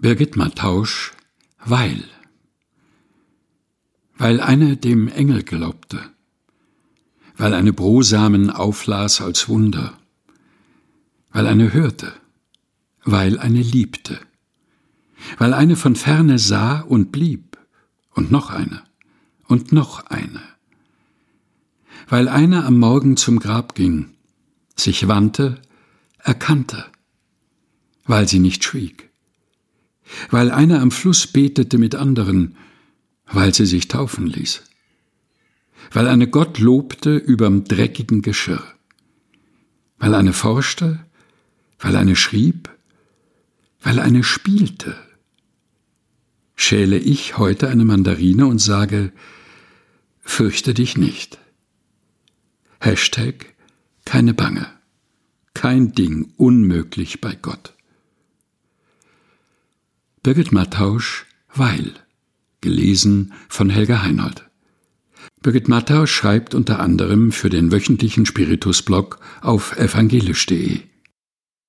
Birgit Mattausch Weil. Weil eine dem Engel glaubte, weil eine Brosamen auflas als Wunder, weil eine hörte, weil eine liebte, weil eine von ferne sah und blieb, und noch eine, und noch eine, weil eine am Morgen zum Grab ging, sich wandte, erkannte, weil sie nicht schwieg weil einer am Fluss betete mit anderen, weil sie sich taufen ließ, weil eine Gott lobte überm dreckigen Geschirr, weil eine forschte, weil eine schrieb, weil eine spielte. Schäle ich heute eine Mandarine und sage, fürchte dich nicht. Hashtag keine Bange. Kein Ding unmöglich bei Gott. Birgit Mattausch Weil, gelesen von Helga Heinold. Birgit Mattausch schreibt unter anderem für den wöchentlichen Spiritus-Blog auf evangelisch.de.